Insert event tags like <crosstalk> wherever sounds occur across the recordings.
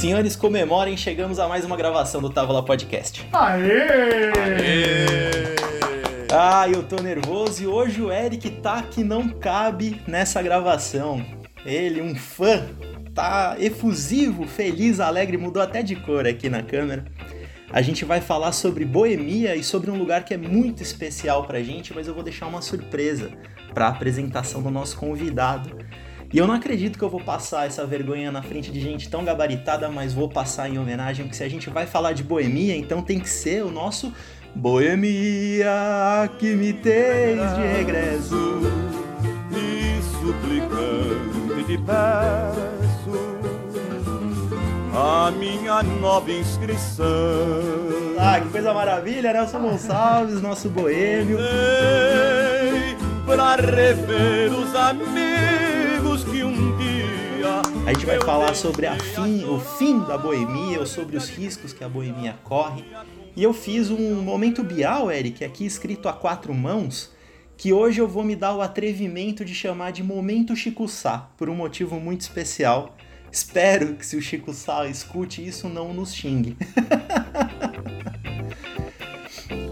Senhores, comemorem, chegamos a mais uma gravação do Távola Podcast. Aê! Aê! Ah, eu tô nervoso e hoje o Eric tá que não cabe nessa gravação. Ele, um fã, tá efusivo, feliz, alegre, mudou até de cor aqui na câmera. A gente vai falar sobre boemia e sobre um lugar que é muito especial pra gente, mas eu vou deixar uma surpresa para a apresentação do nosso convidado. E eu não acredito que eu vou passar essa vergonha na frente de gente tão gabaritada, mas vou passar em homenagem, porque se a gente vai falar de boemia, então tem que ser o nosso Boemia que me tens de regresso. E suplicante te peço a minha nova inscrição. Ah, que coisa maravilha, Nelson Gonçalves, nosso boêmio. Pra rever os amigos. A gente vai falar sobre fim, o fim da boemia, ou sobre os riscos que a boemia corre. E eu fiz um momento bial, Eric, aqui escrito a quatro mãos, que hoje eu vou me dar o atrevimento de chamar de Momento Chico Sá, por um motivo muito especial. Espero que se o Chico Sá escute isso não nos xingue. <laughs>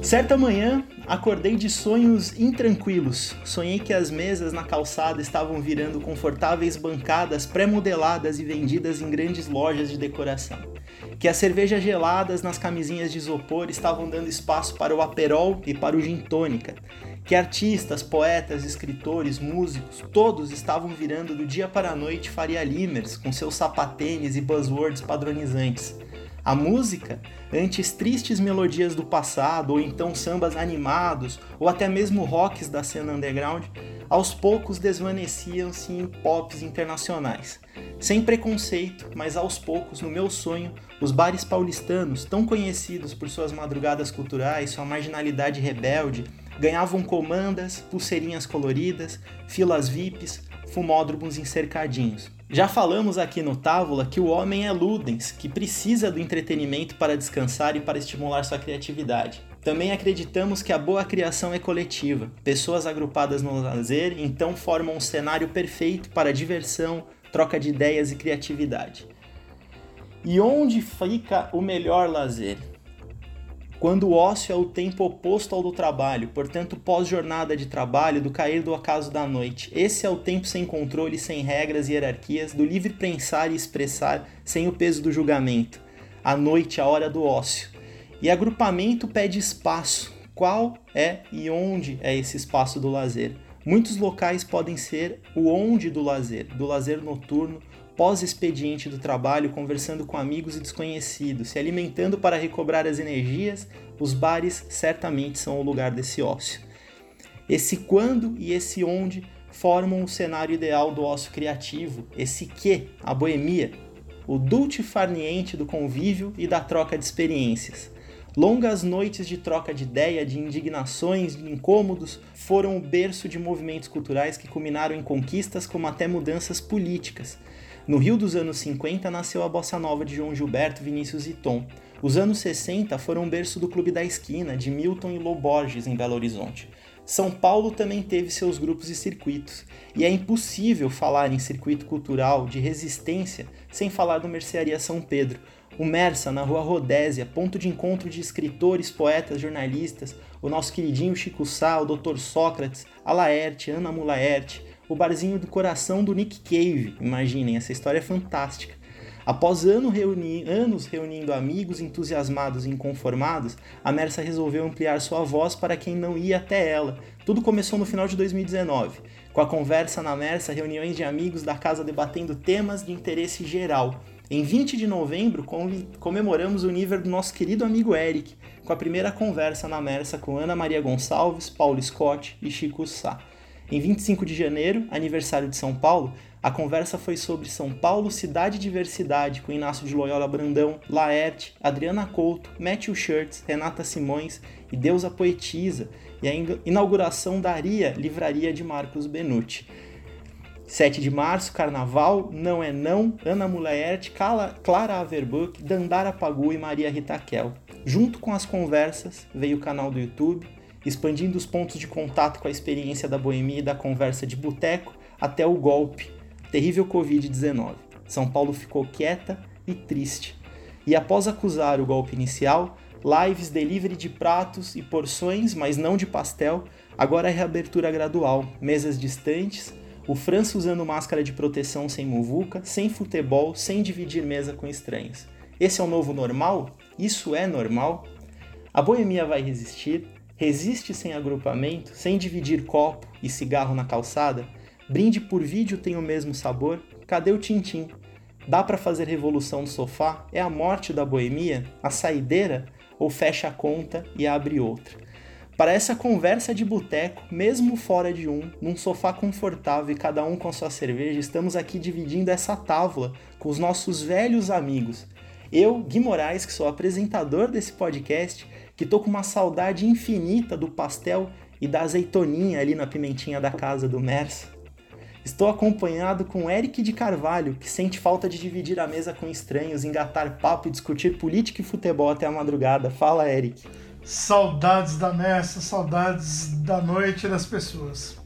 Certa manhã, acordei de sonhos intranquilos. Sonhei que as mesas na calçada estavam virando confortáveis bancadas pré-modeladas e vendidas em grandes lojas de decoração. Que as cervejas geladas nas camisinhas de isopor estavam dando espaço para o aperol e para o gin tônica. Que artistas, poetas, escritores, músicos, todos estavam virando do dia para a noite Faria Limers com seus sapatênis e buzzwords padronizantes a música, antes tristes melodias do passado, ou então sambas animados, ou até mesmo rocks da cena underground, aos poucos desvaneciam-se em pops internacionais. Sem preconceito, mas aos poucos, no meu sonho, os bares paulistanos, tão conhecidos por suas madrugadas culturais, sua marginalidade rebelde, ganhavam comandas, pulseirinhas coloridas, filas VIPs, fumódromos encercadinhos. Já falamos aqui no Távola que o homem é ludens, que precisa do entretenimento para descansar e para estimular sua criatividade. Também acreditamos que a boa criação é coletiva. Pessoas agrupadas no lazer então formam um cenário perfeito para diversão, troca de ideias e criatividade. E onde fica o melhor lazer? Quando o ócio é o tempo oposto ao do trabalho, portanto, pós-jornada de trabalho, do cair do acaso da noite. Esse é o tempo sem controle, sem regras e hierarquias, do livre pensar e expressar sem o peso do julgamento. A noite, a hora do ócio. E agrupamento pede espaço. Qual é e onde é esse espaço do lazer? Muitos locais podem ser o onde do lazer, do lazer noturno, pós-expediente do trabalho, conversando com amigos e desconhecidos, se alimentando para recobrar as energias, os bares certamente são o lugar desse ócio. Esse quando e esse onde formam o cenário ideal do ócio criativo, esse que, a boemia, o dulce farniente do convívio e da troca de experiências. Longas noites de troca de ideia, de indignações, de incômodos, foram o berço de movimentos culturais que culminaram em conquistas como até mudanças políticas, no Rio dos anos 50 nasceu a bossa nova de João Gilberto, Vinícius e Tom. Os anos 60 foram berço do Clube da Esquina, de Milton e Lô Borges, em Belo Horizonte. São Paulo também teve seus grupos e circuitos, e é impossível falar em circuito cultural de resistência sem falar do Mercearia São Pedro, o Mersa, na rua Rodésia, ponto de encontro de escritores, poetas, jornalistas, o nosso queridinho Chico Sá, o Dr. Sócrates, a Laerte, Ana Mulaerte, o barzinho do coração do Nick Cave. Imaginem, essa história é fantástica. Após ano reuni anos reunindo amigos entusiasmados e inconformados, a Mersa resolveu ampliar sua voz para quem não ia até ela. Tudo começou no final de 2019, com a conversa na Mersa, reuniões de amigos da casa debatendo temas de interesse geral. Em 20 de novembro, comemoramos o nível do nosso querido amigo Eric, com a primeira conversa na Mersa com Ana Maria Gonçalves, Paulo Scott e Chico Sá. Em 25 de janeiro, aniversário de São Paulo, a conversa foi sobre São Paulo, cidade e diversidade, com Inácio de Loyola Brandão, Laerte, Adriana Couto, Matthew Shirts, Renata Simões e Deusa Poetisa, e a inauguração da Aria Livraria de Marcos Benucci. 7 de março, Carnaval, Não é Não, Ana Mulaerte, Clara Averbuck, Dandara Pagu e Maria Ritaquel. Junto com as conversas, veio o canal do YouTube, expandindo os pontos de contato com a experiência da boemia e da conversa de boteco até o golpe, terrível Covid-19. São Paulo ficou quieta e triste. E após acusar o golpe inicial, lives, delivery de pratos e porções, mas não de pastel, agora é reabertura gradual, mesas distantes, o França usando máscara de proteção sem muvuca, sem futebol, sem dividir mesa com estranhos. Esse é o novo normal? Isso é normal? A boemia vai resistir? Resiste sem agrupamento, sem dividir copo e cigarro na calçada? Brinde por vídeo tem o mesmo sabor? Cadê o tintim? Dá para fazer revolução no sofá? É a morte da boemia? A saideira? Ou fecha a conta e abre outra? Para essa conversa de boteco, mesmo fora de um, num sofá confortável e cada um com sua cerveja, estamos aqui dividindo essa tábua com os nossos velhos amigos. Eu, Gui Moraes, que sou apresentador desse podcast, que tô com uma saudade infinita do pastel e da azeitoninha ali na pimentinha da casa do Mersa. Estou acompanhado com Eric de Carvalho, que sente falta de dividir a mesa com estranhos, engatar papo e discutir política e futebol até a madrugada. Fala, Eric. Saudades da messa, saudades da noite e das pessoas.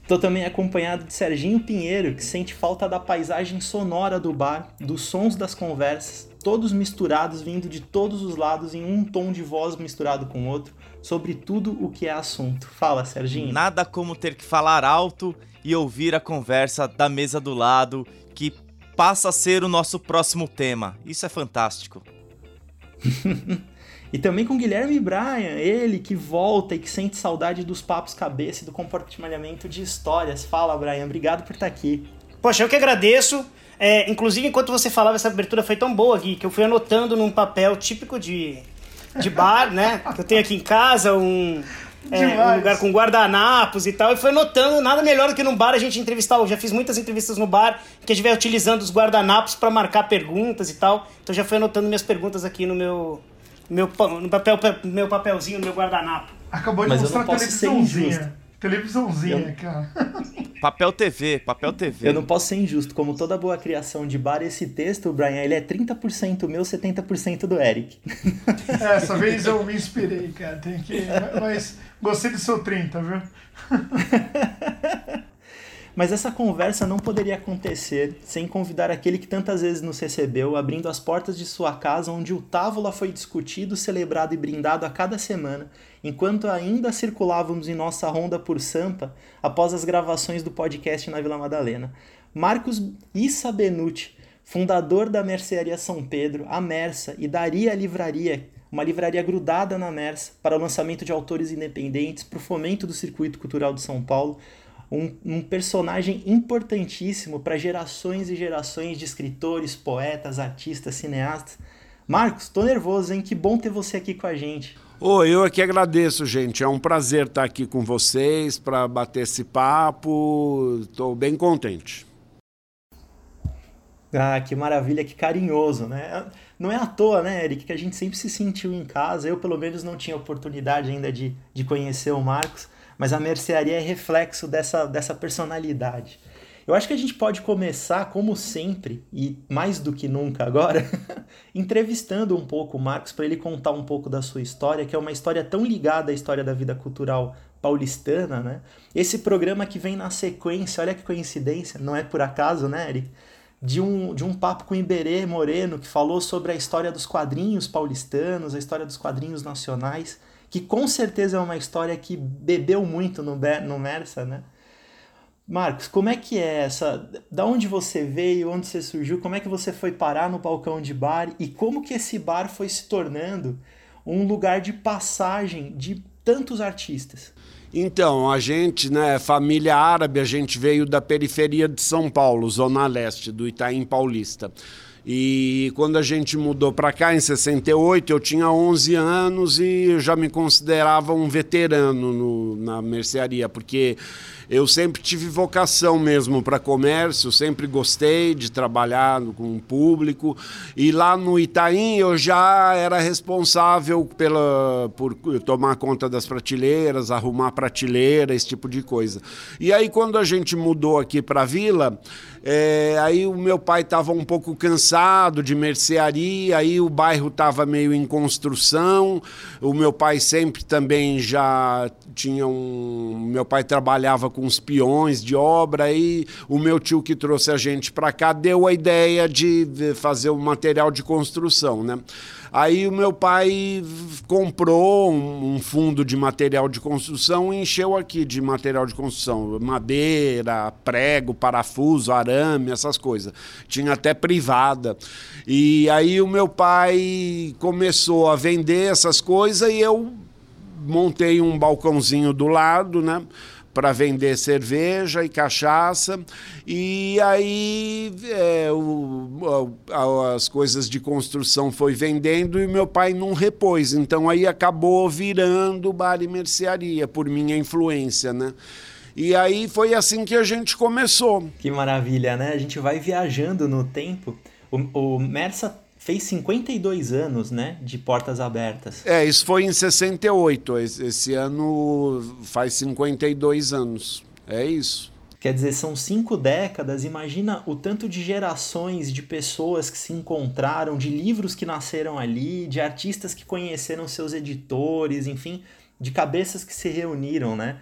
Estou também acompanhado de Serginho Pinheiro, que sente falta da paisagem sonora do bar, dos sons das conversas, todos misturados, vindo de todos os lados em um tom de voz misturado com outro, sobre tudo o que é assunto. Fala, Serginho. Nada como ter que falar alto e ouvir a conversa da mesa do lado, que passa a ser o nosso próximo tema. Isso é fantástico. <laughs> e também com Guilherme Bryan, ele que volta e que sente saudade dos papos cabeça e do compartilhamento de histórias. Fala, Brian, obrigado por estar aqui. Poxa, eu que agradeço. É, inclusive, enquanto você falava, essa abertura foi tão boa, Gui, que eu fui anotando num papel típico de, de bar, né? Que eu tenho aqui em casa, um, é, um lugar com guardanapos e tal, e foi notando nada melhor do que num bar a gente entrevistar. Eu já fiz muitas entrevistas no bar que a gente vai utilizando os guardanapos para marcar perguntas e tal. Então já fui anotando minhas perguntas aqui no meu, meu, no papel, meu papelzinho, no meu guardanapo. Acabou de Mas mostrar a televisãozinha. Televisãozinha, eu... cara. <laughs> Papel TV, papel TV. Eu não posso ser injusto. Como toda boa criação de bar, esse texto, Brian, ele é 30% meu, 70% do Eric. É, essa vez eu me inspirei, cara. Tem que... Mas gostei do seu 30, viu? <laughs> Mas essa conversa não poderia acontecer sem convidar aquele que tantas vezes nos recebeu, abrindo as portas de sua casa, onde o Távola foi discutido, celebrado e brindado a cada semana, enquanto ainda circulávamos em nossa ronda por Sampa após as gravações do podcast na Vila Madalena. Marcos Issa Benucci, fundador da Mercearia São Pedro, a Mersa e Daria Livraria, uma livraria grudada na Mersa para o lançamento de autores independentes, para o fomento do circuito cultural de São Paulo, um, um personagem importantíssimo para gerações e gerações de escritores, poetas, artistas, cineastas. Marcos, tô nervoso, hein? Que bom ter você aqui com a gente. Oh, eu aqui agradeço, gente. É um prazer estar aqui com vocês para bater esse papo. Estou bem contente. Ah, que maravilha, que carinhoso, né? Não é à toa, né, Eric, que a gente sempre se sentiu em casa. Eu, pelo menos, não tinha oportunidade ainda de, de conhecer o Marcos mas a mercearia é reflexo dessa, dessa personalidade. Eu acho que a gente pode começar, como sempre, e mais do que nunca agora, <laughs> entrevistando um pouco o Marcos para ele contar um pouco da sua história, que é uma história tão ligada à história da vida cultural paulistana, né? Esse programa que vem na sequência, olha que coincidência, não é por acaso, né, Eric? De um, de um papo com Iberê Moreno, que falou sobre a história dos quadrinhos paulistanos, a história dos quadrinhos nacionais que com certeza é uma história que bebeu muito no, no Mersa, né? Marcos, como é que é essa? Da onde você veio, onde você surgiu, como é que você foi parar no balcão de bar e como que esse bar foi se tornando um lugar de passagem de tantos artistas? Então, a gente, né, família árabe, a gente veio da periferia de São Paulo, zona leste, do Itaim Paulista. E quando a gente mudou para cá, em 68, eu tinha 11 anos e já me considerava um veterano no, na mercearia, porque eu sempre tive vocação mesmo para comércio, sempre gostei de trabalhar com o público. E lá no Itaim eu já era responsável pela, por tomar conta das prateleiras, arrumar prateleira, esse tipo de coisa. E aí quando a gente mudou aqui para a vila, é, aí o meu pai estava um pouco cansado de mercearia, aí o bairro estava meio em construção. O meu pai sempre também já tinha um. Meu pai trabalhava com com os peões de obra. E o meu tio que trouxe a gente para cá deu a ideia de fazer o um material de construção, né? Aí o meu pai comprou um, um, fundo de material de construção e encheu aqui de material de construção. Madeira, prego, parafuso, arame, essas coisas. Tinha até privada. E aí o meu pai começou a vender essas coisas e eu montei um balcãozinho do lado, né? Para vender cerveja e cachaça. E aí é, o, as coisas de construção foi vendendo e meu pai não repôs. Então aí acabou virando bar e mercearia, por minha influência, né? E aí foi assim que a gente começou. Que maravilha, né? A gente vai viajando no tempo. O, o Mersa fez 52 anos, né, de portas abertas. É, isso foi em 68. Esse ano faz 52 anos. É isso. Quer dizer, são cinco décadas. Imagina o tanto de gerações de pessoas que se encontraram, de livros que nasceram ali, de artistas que conheceram seus editores, enfim, de cabeças que se reuniram, né?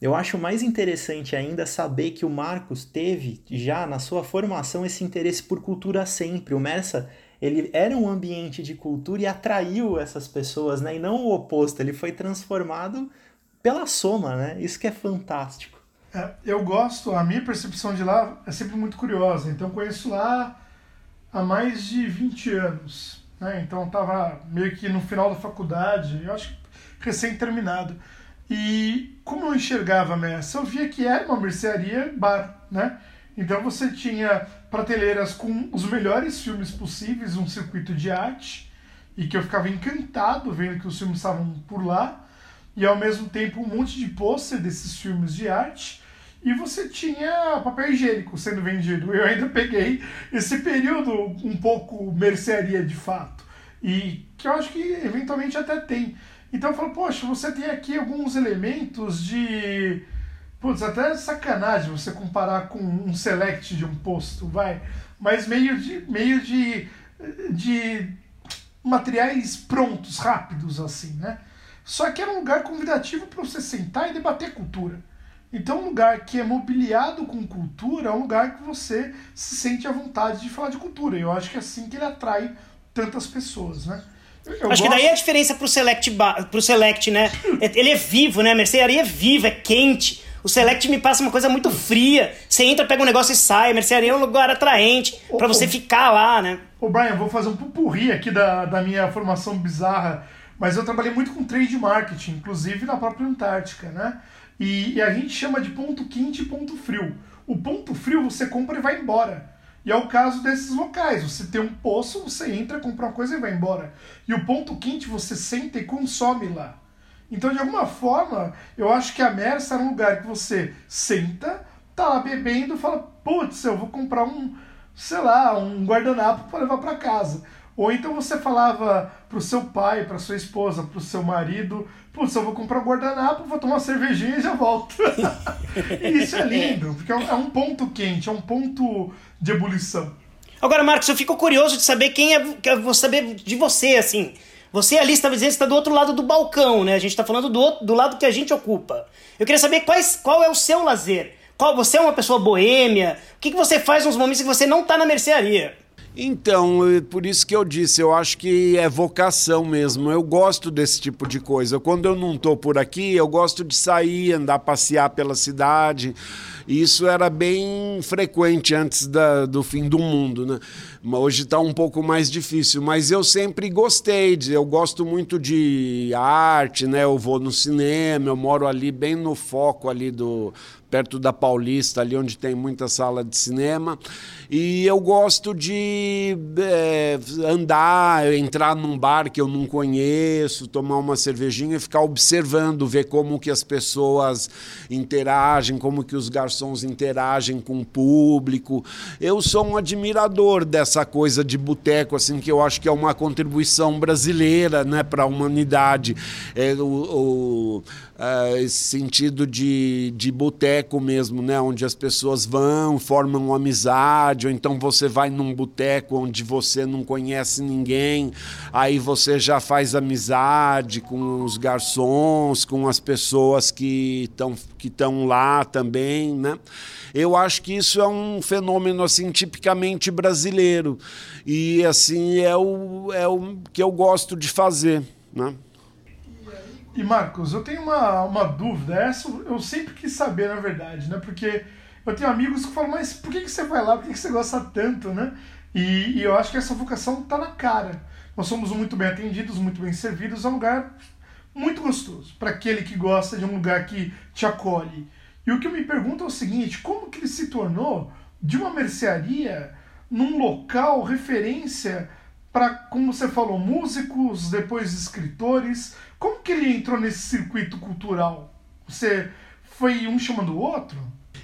Eu acho mais interessante ainda saber que o Marcos teve já na sua formação esse interesse por cultura sempre. O Mersa ele era um ambiente de cultura e atraiu essas pessoas, né? E não o oposto, ele foi transformado pela soma, né? Isso que é fantástico. É, eu gosto, a minha percepção de lá é sempre muito curiosa. Então conheço lá há mais de 20 anos. Né? Então estava meio que no final da faculdade, eu acho que recém terminado. E como eu enxergava a Messa, eu via que era uma mercearia bar, né? Então você tinha prateleiras com os melhores filmes possíveis, um circuito de arte, e que eu ficava encantado vendo que os filmes estavam por lá, e ao mesmo tempo um monte de pôster desses filmes de arte, e você tinha papel higiênico sendo vendido. Eu ainda peguei esse período um pouco mercearia de fato, e que eu acho que eventualmente até tem. Então eu falo, poxa, você tem aqui alguns elementos de Putz, até sacanagem você comparar com um select de um posto, vai. Mas meio de, meio de, de materiais prontos, rápidos, assim, né? Só que era um lugar convidativo para você sentar e debater cultura. Então, um lugar que é mobiliado com cultura é um lugar que você se sente à vontade de falar de cultura. E eu acho que é assim que ele atrai tantas pessoas, né? Eu acho gosto... que daí é a diferença pro Select, pro select né? <laughs> Ele é vivo, né? A mercearia é viva, é quente. O Select me passa uma coisa muito fria. Você entra, pega um negócio e sai. A mercearia é um lugar atraente para você ficar lá, né? Ô, Brian, vou fazer um pupurri aqui da, da minha formação bizarra. Mas eu trabalhei muito com trade marketing, inclusive na própria Antártica, né? E, e a gente chama de ponto quente e ponto frio. O ponto frio você compra e vai embora. E é o caso desses locais. Você tem um poço, você entra, compra uma coisa e vai embora. E o ponto quente você senta e consome lá. Então, de alguma forma, eu acho que a Mersa era um lugar que você senta, tá lá bebendo, fala, putz, eu vou comprar um, sei lá, um guardanapo para levar para casa. Ou então você falava pro seu pai, pra sua esposa, pro seu marido, putz, eu vou comprar um guardanapo, vou tomar uma cervejinha e já volto. <laughs> isso é lindo, porque é, é um ponto quente, é um ponto de ebulição. Agora, Marcos, eu fico curioso de saber quem é, vou saber de você, assim. Você ali estava dizendo que está do outro lado do balcão, né? A gente está falando do, outro, do lado que a gente ocupa. Eu queria saber quais, qual é o seu lazer. Qual, você é uma pessoa boêmia? O que, que você faz nos momentos que você não está na mercearia? Então, por isso que eu disse, eu acho que é vocação mesmo. Eu gosto desse tipo de coisa. Quando eu não estou por aqui, eu gosto de sair, andar, passear pela cidade. Isso era bem frequente antes da, do fim do mundo, né? Hoje está um pouco mais difícil, mas eu sempre gostei, de, eu gosto muito de arte, né? Eu vou no cinema, eu moro ali bem no foco ali do perto da Paulista, ali onde tem muita sala de cinema. E eu gosto de é, andar, entrar num bar que eu não conheço, tomar uma cervejinha e ficar observando, ver como que as pessoas interagem, como que os garçons interagem com o público. Eu sou um admirador dessa coisa de boteco, assim, que eu acho que é uma contribuição brasileira né, para a humanidade. É, o, o esse sentido de, de boteco boteco mesmo, né? Onde as pessoas vão, formam amizade, ou então você vai num boteco onde você não conhece ninguém, aí você já faz amizade com os garçons, com as pessoas que estão que estão lá também, né? Eu acho que isso é um fenômeno assim tipicamente brasileiro e assim é o, é o que eu gosto de fazer, né? E Marcos, eu tenho uma, uma dúvida, essa eu sempre quis saber, na verdade, né? Porque eu tenho amigos que falam, mas por que, que você vai lá? Por que, que você gosta tanto, né? E, e eu acho que essa vocação tá na cara. Nós somos muito bem atendidos, muito bem servidos, é um lugar muito gostoso para aquele que gosta de um lugar que te acolhe. E o que eu me pergunto é o seguinte: como que ele se tornou de uma mercearia num local referência para, como você falou, músicos, depois escritores? Como que ele entrou nesse circuito cultural? Você foi um chamando o outro?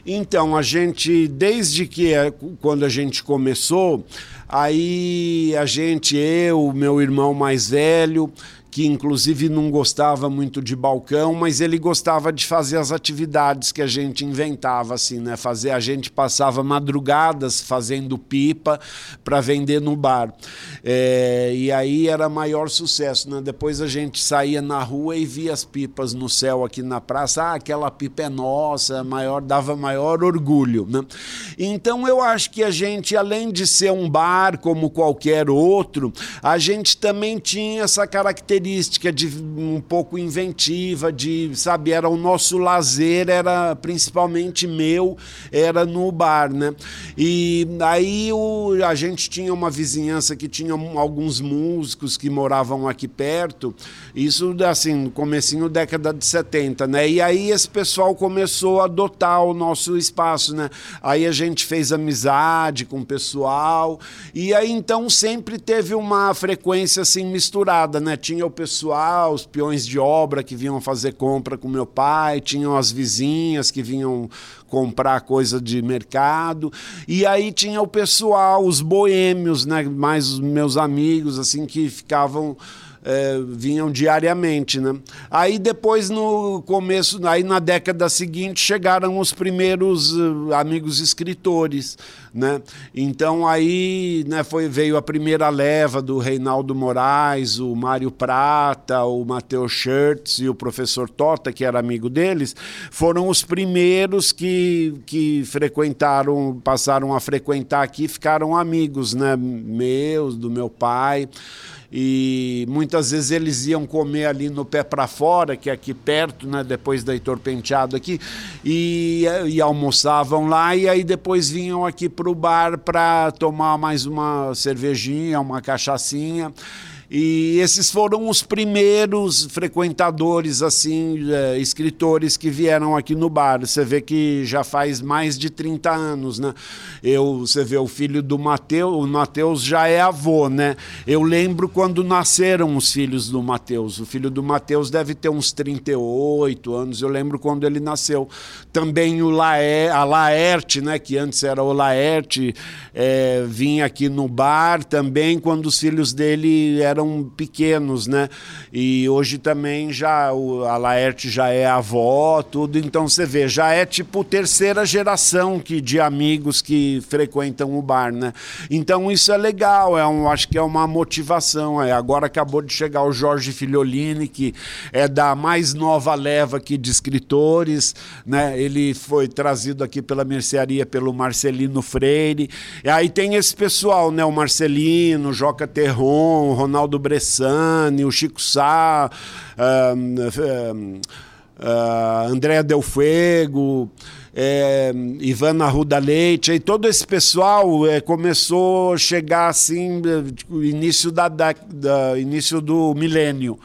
Então, a gente, desde que é, quando a gente começou, aí a gente, eu, meu irmão mais velho, que inclusive não gostava muito de balcão, mas ele gostava de fazer as atividades que a gente inventava, assim, né? Fazer, a gente passava madrugadas fazendo pipa para vender no bar. É, e aí era maior sucesso, né? Depois a gente saía na rua e via as pipas no céu aqui na praça. Ah, aquela pipa é nossa, maior, dava maior orgulho, né? Então eu acho que a gente, além de ser um bar como qualquer outro, a gente também tinha essa característica característica de um pouco inventiva, de, sabe, era o nosso lazer, era principalmente meu, era no bar, né? E aí o, a gente tinha uma vizinhança que tinha alguns músicos que moravam aqui perto, isso assim, no comecinho da década de 70, né? E aí esse pessoal começou a adotar o nosso espaço, né? Aí a gente fez amizade com o pessoal, e aí então sempre teve uma frequência assim misturada, né? Tinha o pessoal, os peões de obra que vinham fazer compra com meu pai, tinham as vizinhas que vinham comprar coisa de mercado. E aí tinha o pessoal, os boêmios, né, mais os meus amigos assim que ficavam é, vinham diariamente, né? Aí depois no começo, aí na década seguinte chegaram os primeiros uh, amigos escritores, né? Então aí, né, foi veio a primeira leva do Reinaldo Moraes, o Mário Prata, o Matheus Schertz e o professor Tota, que era amigo deles, foram os primeiros que que frequentaram, passaram a frequentar aqui, ficaram amigos, né, meus, do meu pai e muitas vezes eles iam comer ali no pé para fora, que é aqui perto, né, depois da Heitor Penteado aqui, e, e almoçavam lá e aí depois vinham aqui para o bar para tomar mais uma cervejinha, uma cachaçinha. E esses foram os primeiros frequentadores, assim, é, escritores que vieram aqui no bar. Você vê que já faz mais de 30 anos, né? Eu, você vê o filho do Mateus, o Mateus já é avô, né? Eu lembro quando nasceram os filhos do Mateus. O filho do Mateus deve ter uns 38 anos, eu lembro quando ele nasceu. Também o Laer, a Laerte, né, que antes era o Laerte, é, vinha aqui no bar também quando os filhos dele eram eram pequenos, né? E hoje também já o, a Laerte já é avó, tudo. Então você vê, já é tipo terceira geração que, de amigos que frequentam o bar, né? Então isso é legal, é um, acho que é uma motivação. É. Agora acabou de chegar o Jorge Filiolini, que é da mais nova leva aqui de escritores, né? Ele foi trazido aqui pela mercearia pelo Marcelino Freire. E aí tem esse pessoal, né? O Marcelino, Joca Terron, Ronaldo Ronaldo Bressani, o Chico Sá, uh, uh, Andréa Del Fuego, é, Ivana Ruda Leite, e todo esse pessoal é, começou a chegar assim, início, da, da, da início do milênio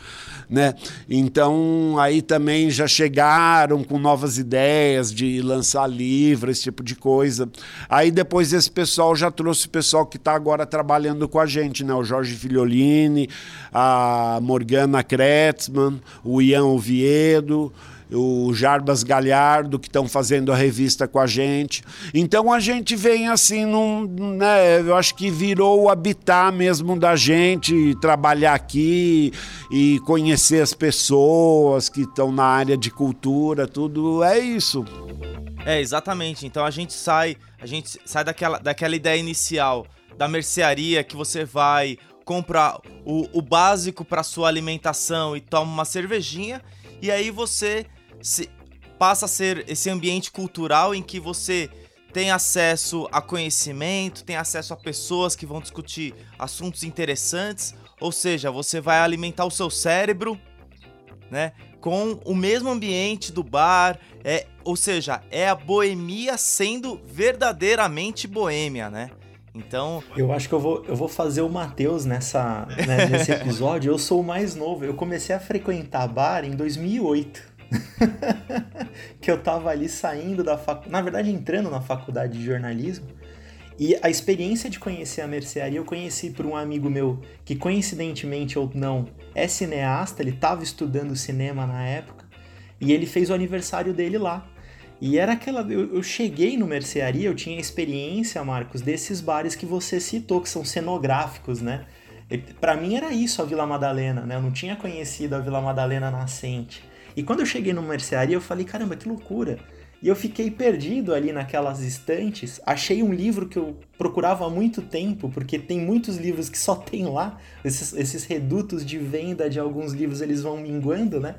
né? Então aí também já chegaram com novas ideias de lançar livro, esse tipo de coisa. Aí depois esse pessoal já trouxe o pessoal que está agora trabalhando com a gente, né? O Jorge Filiolini, a Morgana Kretzmann, o Ian Oviedo, o Jarbas Galhardo, que estão fazendo a revista com a gente. Então a gente vem assim, num, né, eu acho que virou o habitar mesmo da gente, trabalhar aqui e conhecer as pessoas que estão na área de cultura, tudo é isso. É, exatamente. Então a gente sai, a gente sai daquela, daquela ideia inicial da mercearia que você vai comprar o, o básico para sua alimentação e toma uma cervejinha e aí você se, passa a ser esse ambiente cultural em que você tem acesso a conhecimento, tem acesso a pessoas que vão discutir assuntos interessantes, ou seja, você vai alimentar o seu cérebro, né, com o mesmo ambiente do bar, é, ou seja, é a boemia sendo verdadeiramente boêmia, né? Então. Eu acho que eu vou, eu vou fazer o Matheus nessa, né, nesse <laughs> episódio. Eu sou o mais novo. Eu comecei a frequentar bar em 2008. <laughs> que eu tava ali saindo da faculdade, na verdade entrando na faculdade de jornalismo. E a experiência de conhecer a mercearia eu conheci por um amigo meu que coincidentemente ou não é cineasta, ele estava estudando cinema na época e ele fez o aniversário dele lá. E era aquela. Eu, eu cheguei no mercearia, eu tinha experiência, Marcos, desses bares que você citou, que são cenográficos, né? Para mim era isso a Vila Madalena, né? Eu não tinha conhecido a Vila Madalena nascente. E quando eu cheguei no mercearia, eu falei, caramba, que loucura. E eu fiquei perdido ali naquelas estantes. Achei um livro que eu procurava há muito tempo, porque tem muitos livros que só tem lá. Esses, esses redutos de venda de alguns livros, eles vão minguando, né?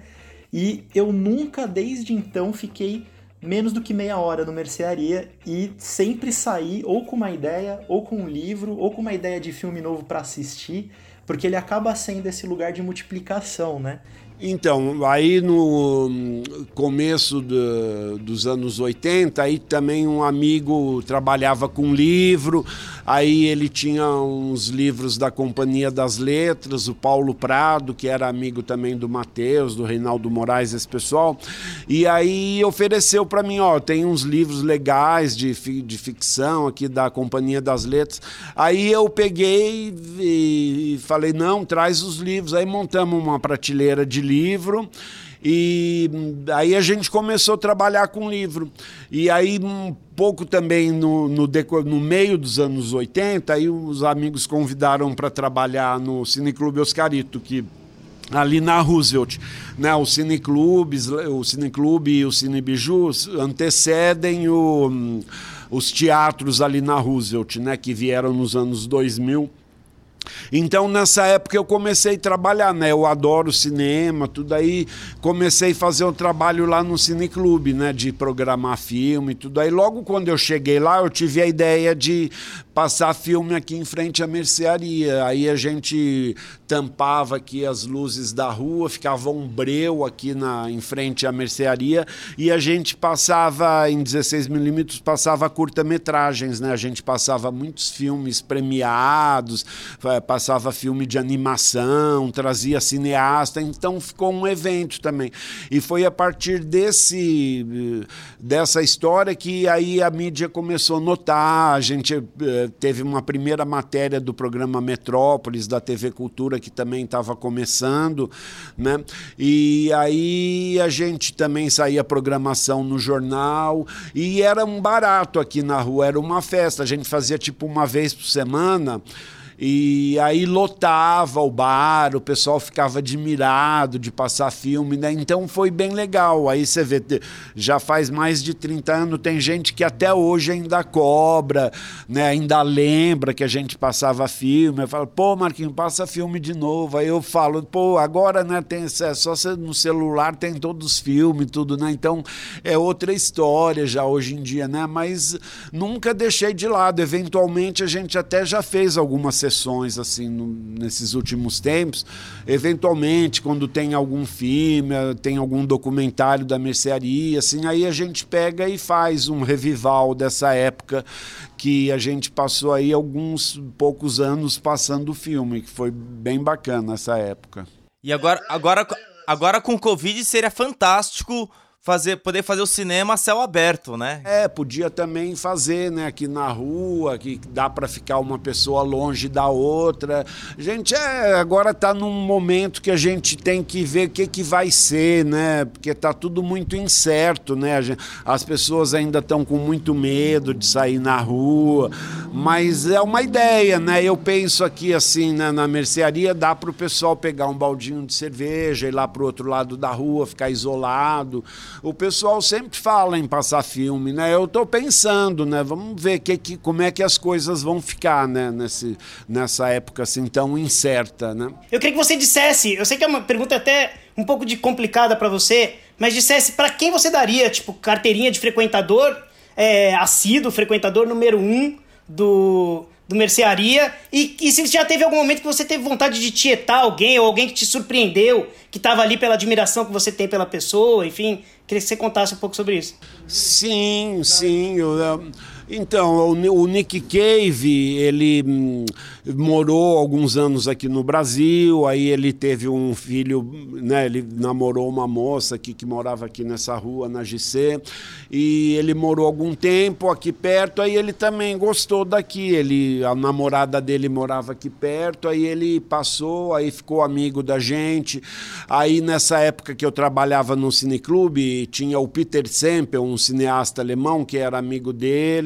E eu nunca, desde então, fiquei menos do que meia hora no mercearia e sempre saí ou com uma ideia, ou com um livro, ou com uma ideia de filme novo para assistir, porque ele acaba sendo esse lugar de multiplicação, né? Então, aí no começo de, dos anos 80, aí também um amigo trabalhava com livro, aí ele tinha uns livros da Companhia das Letras, o Paulo Prado, que era amigo também do Matheus, do Reinaldo Moraes, esse pessoal, e aí ofereceu para mim, ó, tem uns livros legais de, de ficção aqui da Companhia das Letras. Aí eu peguei e falei, não, traz os livros. Aí montamos uma prateleira de livro. E aí a gente começou a trabalhar com livro. E aí, um pouco também no, no, no meio dos anos 80, aí os amigos convidaram para trabalhar no Cineclube Oscarito, que ali na Roosevelt, né? O cineclubes, o cineclube e o cinebiju antecedem o, os teatros ali na Roosevelt, né? Que vieram nos anos 2000 então, nessa época, eu comecei a trabalhar, né? Eu adoro cinema, tudo aí. Comecei a fazer um trabalho lá no Cineclube, né? De programar filme e tudo aí. Logo quando eu cheguei lá, eu tive a ideia de passar filme aqui em frente à mercearia. Aí a gente tampava aqui as luzes da rua, ficava um breu aqui na, em frente à mercearia e a gente passava em 16 milímetros, passava curta-metragens, né? A gente passava muitos filmes premiados, eh, passava filme de animação, trazia cineasta, então ficou um evento também. E foi a partir desse eh, dessa história que aí a mídia começou a notar, a gente eh, teve uma primeira matéria do programa Metrópolis, da TV Cultura, que também estava começando, né? E aí a gente também saía programação no jornal e era um barato aqui na rua, era uma festa. A gente fazia tipo uma vez por semana. E aí lotava o bar, o pessoal ficava admirado de passar filme, né? Então foi bem legal. Aí você vê, já faz mais de 30 anos, tem gente que até hoje ainda cobra, né? Ainda lembra que a gente passava filme. Eu falo, pô, Marquinhos, passa filme de novo. Aí eu falo, pô, agora, né, tem é só no celular tem todos os filmes, tudo, né? Então é outra história já hoje em dia, né? Mas nunca deixei de lado. Eventualmente a gente até já fez algumas sessões assim no, nesses últimos tempos. Eventualmente, quando tem algum filme, tem algum documentário da mercearia, assim, aí a gente pega e faz um revival dessa época que a gente passou aí alguns poucos anos passando o filme, que foi bem bacana essa época. E agora, agora, agora com o Covid seria fantástico fazer, poder fazer o cinema a céu aberto, né? É, podia também fazer, né, aqui na rua, que dá para ficar uma pessoa longe da outra. A gente é, agora tá num momento que a gente tem que ver o que que vai ser, né? Porque tá tudo muito incerto, né? As pessoas ainda estão com muito medo de sair na rua, mas é uma ideia, né? Eu penso aqui assim, né, na mercearia dá para o pessoal pegar um baldinho de cerveja, ir lá pro outro lado da rua, ficar isolado o pessoal sempre fala em passar filme, né? Eu estou pensando, né? Vamos ver que, que, como é que as coisas vão ficar, né? Nesse, nessa época assim tão incerta, né? Eu queria que você dissesse, eu sei que é uma pergunta até um pouco de complicada para você, mas dissesse para quem você daria, tipo, carteirinha de frequentador, é, assíduo, frequentador número um do do Mercearia. E, e se já teve algum momento que você teve vontade de tietar alguém, ou alguém que te surpreendeu, que estava ali pela admiração que você tem pela pessoa, enfim. Queria que você contasse um pouco sobre isso. Sim, sim. Eu, então, o, Nick Cave, ele hum, morou alguns anos aqui no Brasil, aí ele teve um filho, né, ele namorou uma moça aqui que morava aqui nessa rua, na GC, e ele morou algum tempo aqui perto, aí ele também gostou daqui, ele, a namorada dele morava aqui perto, aí ele passou, aí ficou amigo da gente, aí nessa época que eu trabalhava no cineclube, tinha o Peter Semper, um cineasta alemão que era amigo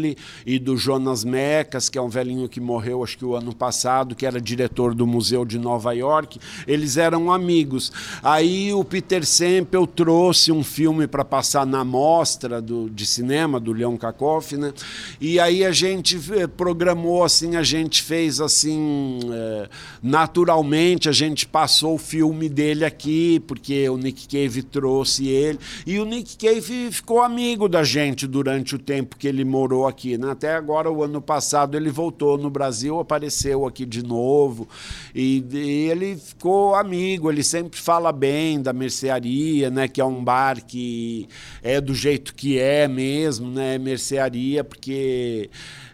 dele, e do Jonas Mecas, que é um velhinho que morreu acho que o ano passado, que era diretor do Museu de Nova York. Eles eram amigos. Aí o Peter Sempel trouxe um filme para passar na mostra do, de cinema do Leon Kakoff, né? E aí a gente eh, programou assim, a gente fez assim, é, naturalmente, a gente passou o filme dele aqui, porque o Nick Cave trouxe ele. E o Nick Cave ficou amigo da gente durante o tempo que ele morou aqui aqui. Né? Até agora, o ano passado, ele voltou no Brasil, apareceu aqui de novo. E, e, ele ficou amigo, ele sempre fala bem da mercearia, né? que é um bar que é do jeito que é mesmo, né? mercearia, porque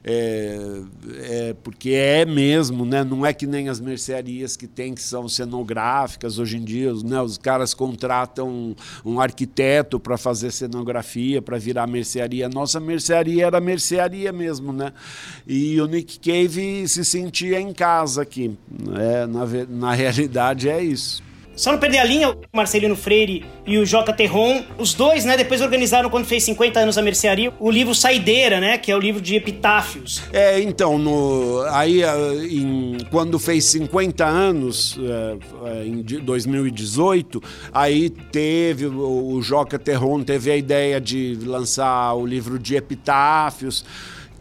é, é, porque é mesmo, né? não é que nem as mercearias que tem que são cenográficas hoje em dia, né? os caras contratam um, arquiteto para fazer cenografia, para virar mercearia. Nossa mercearia era mercearia mesmo, né? E o Nick Cave se sentia em casa aqui. Né? Na, na <laughs> realidade é isso. Só não perder a linha, o Marcelino Freire e o J. Terron, os dois, né, depois organizaram, quando fez 50 anos a mercearia, o livro Saideira, né, que é o livro de epitáfios. É, então, no, aí eh, em, quando fez 50 anos, é, em 2018, aí teve, o Joca Terron teve a ideia de lançar o livro de epitáfios,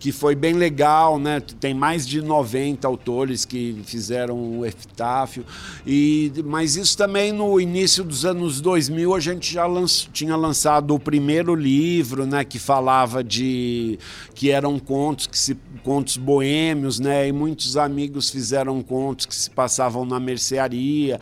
que foi bem legal, né? Tem mais de 90 autores que fizeram o epitáfio. E, mas isso também no início dos anos 2000 a gente já lanç, tinha lançado o primeiro livro, né? Que falava de que eram contos que se contos boêmios, né? E muitos amigos fizeram contos que se passavam na mercearia.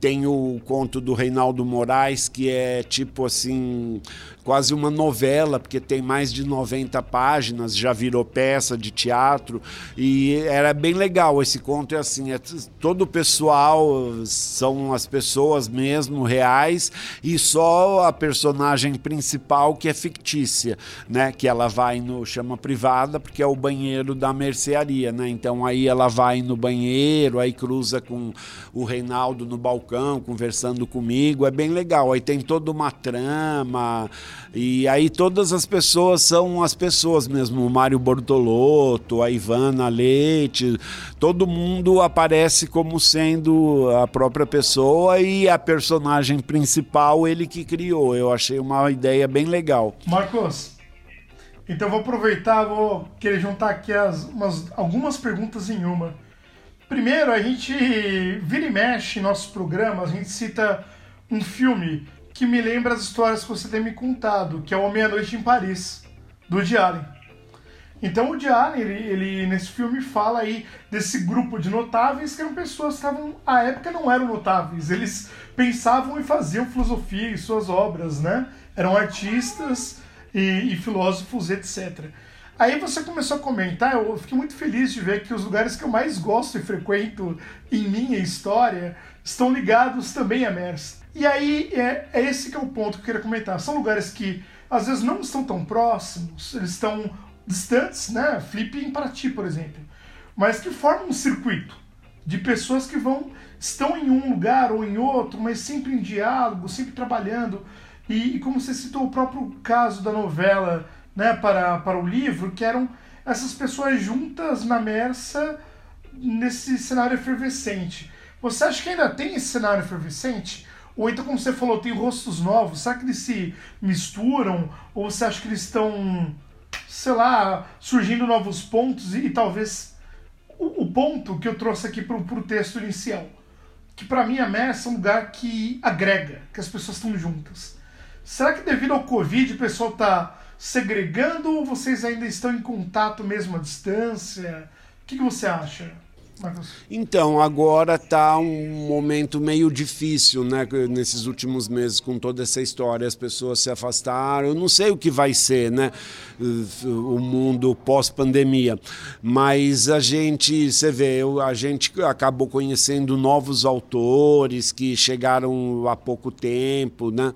Tem o conto do Reinaldo Moraes, que é tipo assim, quase uma novela, porque tem mais de 90 páginas, já virou peça de teatro. E era bem legal. Esse conto é assim: é todo o pessoal são as pessoas mesmo, reais, e só a personagem principal que é fictícia, né? Que ela vai no chama privada, porque é o banheiro da mercearia, né? Então aí ela vai no banheiro, aí cruza com o Reinaldo no balcão conversando comigo, é bem legal. Aí tem toda uma trama, e aí todas as pessoas são as pessoas mesmo. O Mário Bortolotto, a Ivana Leite, todo mundo aparece como sendo a própria pessoa e a personagem principal ele que criou. Eu achei uma ideia bem legal. Marcos, então vou aproveitar, vou querer juntar aqui as, umas, algumas perguntas em uma. Primeiro, a gente vira e mexe em nossos programas, a gente cita um filme que me lembra as histórias que você tem me contado, que é O Meia-Noite em Paris, do Woody Allen. Então o Woody Allen, ele, ele, nesse filme fala aí desse grupo de notáveis que eram pessoas que estavam, à época não eram notáveis, eles pensavam e faziam filosofia e suas obras, né? Eram artistas e, e filósofos, etc. Aí você começou a comentar, eu fiquei muito feliz de ver que os lugares que eu mais gosto e frequento em minha história estão ligados também à MERS. E aí é, é esse que é o ponto que eu queria comentar. São lugares que às vezes não estão tão próximos, eles estão distantes, né? Flip em Paraty, por exemplo, mas que formam um circuito de pessoas que vão estão em um lugar ou em outro, mas sempre em diálogo, sempre trabalhando. E, e como você citou o próprio caso da novela né, para, para o livro, que eram essas pessoas juntas na Mersa nesse cenário efervescente. Você acha que ainda tem esse cenário efervescente? Ou então, como você falou, tem rostos novos, será que eles se misturam? Ou você acha que eles estão, sei lá, surgindo novos pontos e, e talvez o, o, ponto que eu trouxe aqui para o texto inicial? Que para mim a Mersa é um lugar que agrega, que as pessoas estão juntas. Será que devido ao Covid o pessoal está segregando ou vocês ainda estão em contato mesmo à distância? O que, que você acha? Então, agora está um momento meio difícil, né? Nesses últimos meses, com toda essa história, as pessoas se afastaram. Eu não sei o que vai ser, né? O mundo pós-pandemia. Mas a gente, você vê, a gente acabou conhecendo novos autores que chegaram há pouco tempo, né?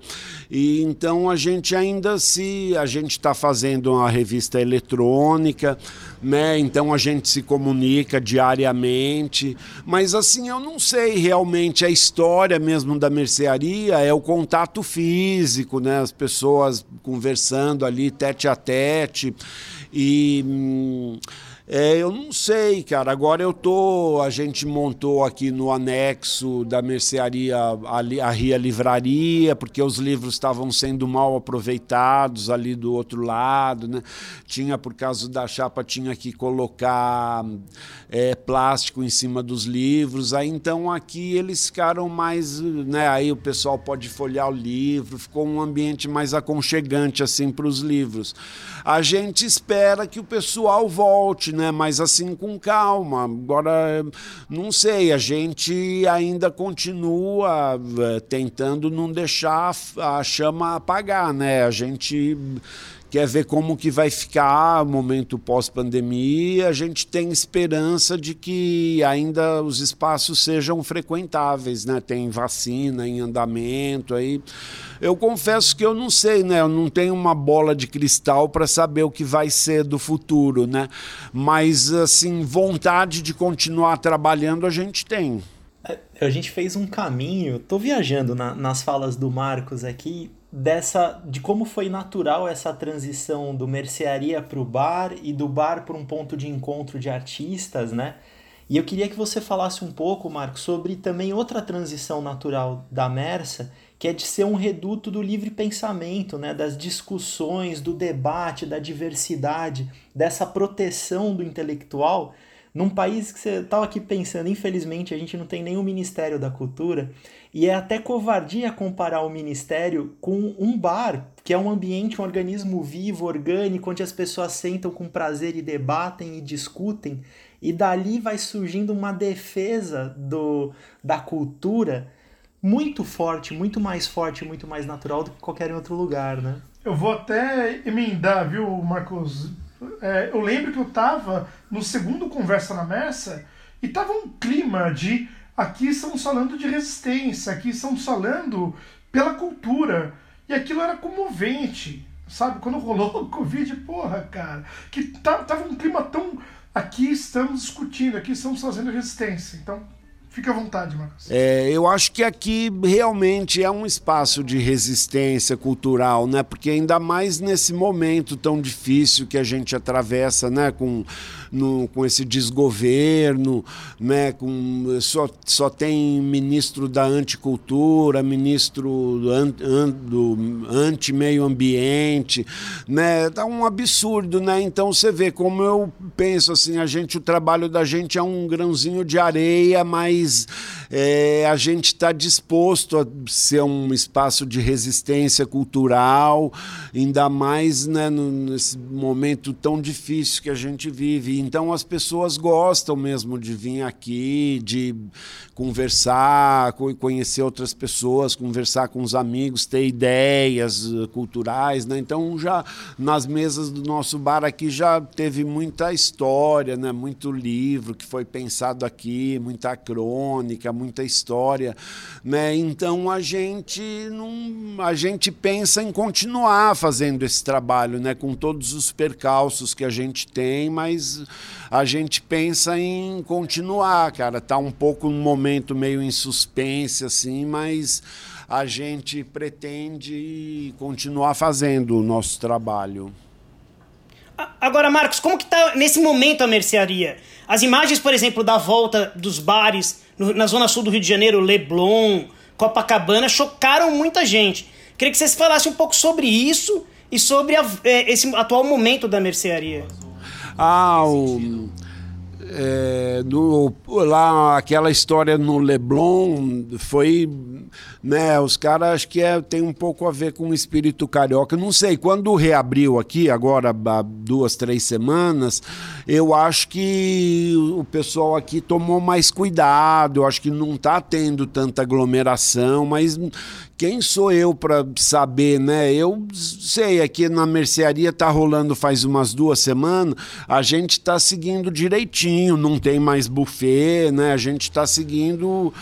E então a gente ainda se. A gente está fazendo uma revista eletrônica né? Então a gente se comunica diariamente, mas assim eu não sei realmente a história mesmo da mercearia é o contato físico, né? As pessoas conversando ali tete a tete e hum, é, eu não sei, cara. Agora eu tô. A gente montou aqui no anexo da mercearia a, a Ria Livraria, porque os livros estavam sendo mal aproveitados ali do outro lado, né? Tinha, por causa da chapa, tinha que colocar é, plástico em cima dos livros. Aí então aqui eles ficaram mais. Né? Aí o pessoal pode folhear o livro, ficou um ambiente mais aconchegante assim para os livros. A gente espera que o pessoal volte, né? Mas assim com calma. Agora, não sei, a gente ainda continua eh, tentando não deixar a chama apagar, né? A gente quer ver como que vai ficar o momento pós-pandemia. A gente tem esperança de que ainda os espaços sejam frequentáveis, né? Tem vacina em andamento aí. Eu confesso que eu não sei, né? Eu não tenho uma bola de cristal para saber o que vai ser do futuro, né? Mas assim, vontade de continuar trabalhando a gente tem. A gente fez um caminho, tô viajando na, nas falas do Marcos aqui, dessa de como foi natural essa transição do mercearia para o bar e do bar para um ponto de encontro de artistas, né? E eu queria que você falasse um pouco, Marcos, sobre também outra transição natural da Mersa, que é de ser um reduto do livre pensamento, né, das discussões, do debate, da diversidade, dessa proteção do intelectual, num país que você estava aqui pensando, infelizmente a gente não tem nenhum Ministério da Cultura, e é até covardia comparar o ministério com um bar, que é um ambiente, um organismo vivo, orgânico, onde as pessoas sentam com prazer e debatem e discutem, e dali vai surgindo uma defesa do, da cultura muito forte, muito mais forte, muito mais natural do que qualquer outro lugar, né? Eu vou até emendar, viu, Marcos? É, eu lembro que eu tava no segundo Conversa na Messa e tava um clima de aqui estamos falando de resistência, aqui estamos falando pela cultura. E aquilo era comovente, sabe? Quando rolou o Covid, porra, cara, que tava um clima tão. Aqui estamos discutindo, aqui estamos fazendo resistência. Então, Fique à vontade, Marcos. É, eu acho que aqui realmente é um espaço de resistência cultural, né? Porque ainda mais nesse momento tão difícil que a gente atravessa, né? Com, no, com esse desgoverno, né? Com, só, só tem ministro da anticultura, ministro do, an, do anti-meio ambiente, né? Tá um absurdo, né? Então você vê como eu penso assim, a gente, o trabalho da gente é um grãozinho de areia, mas é, a gente está disposto a ser um espaço de resistência cultural, ainda mais né, nesse momento tão difícil que a gente vive. Então as pessoas gostam mesmo de vir aqui, de conversar, conhecer outras pessoas, conversar com os amigos, ter ideias uh, culturais, né? Então já nas mesas do nosso bar aqui já teve muita história, né? Muito livro que foi pensado aqui, muita crônica, muita história, né? Então a gente não, a gente pensa em continuar fazendo esse trabalho, né? Com todos os percalços que a gente tem, mas a gente pensa em continuar, cara. Tá um pouco no momento meio em suspense, assim, mas a gente pretende continuar fazendo o nosso trabalho. Agora, Marcos, como que tá nesse momento a mercearia? As imagens, por exemplo, da volta dos bares no, na zona sul do Rio de Janeiro, Leblon, Copacabana, chocaram muita gente. Queria que vocês falassem um pouco sobre isso e sobre a, é, esse atual momento da mercearia. Ah, o, é, no, lá aquela história no Leblon foi, né, os caras acho que é, tem um pouco a ver com o espírito carioca. Não sei, quando reabriu aqui, agora há duas, três semanas, eu acho que o pessoal aqui tomou mais cuidado, acho que não está tendo tanta aglomeração, mas quem sou eu para saber, né? Eu sei, aqui na mercearia tá rolando faz umas duas semanas, a gente está seguindo direitinho, não tem mais buffet, né? A gente está seguindo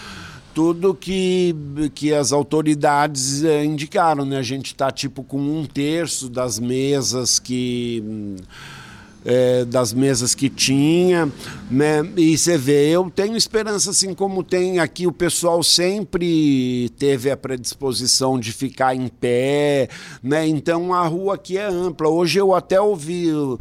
tudo que, que as autoridades eh, indicaram, né? A gente está tipo com um terço das mesas que é, das mesas que tinha, né? E você vê, eu tenho esperança, assim como tem aqui, o pessoal sempre teve a predisposição de ficar em pé, né? Então a rua aqui é ampla. Hoje eu até ouvi, uh,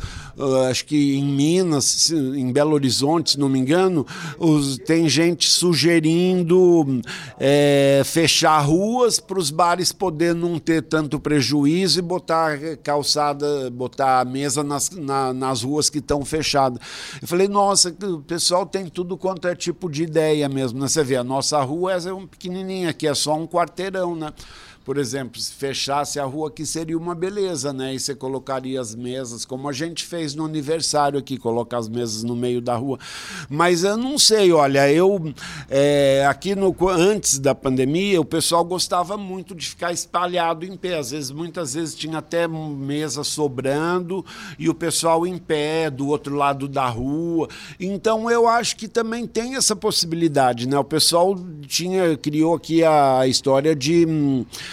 acho que em Minas, em Belo Horizonte, se não me engano, os, tem gente sugerindo é, fechar ruas para os bares poder não ter tanto prejuízo e botar calçada, botar a mesa nas, na, nas as ruas que estão fechadas. Eu falei, nossa, o pessoal tem tudo quanto é tipo de ideia mesmo. Né? Você vê, a nossa rua é um pequenininha aqui, é só um quarteirão, né? Por exemplo, se fechasse a rua aqui seria uma beleza, né? E você colocaria as mesas, como a gente fez no aniversário aqui, colocar as mesas no meio da rua. Mas eu não sei, olha, eu é, aqui no, antes da pandemia, o pessoal gostava muito de ficar espalhado em pé. Às vezes, muitas vezes tinha até mesa sobrando e o pessoal em pé do outro lado da rua. Então eu acho que também tem essa possibilidade, né? O pessoal tinha criou aqui a história de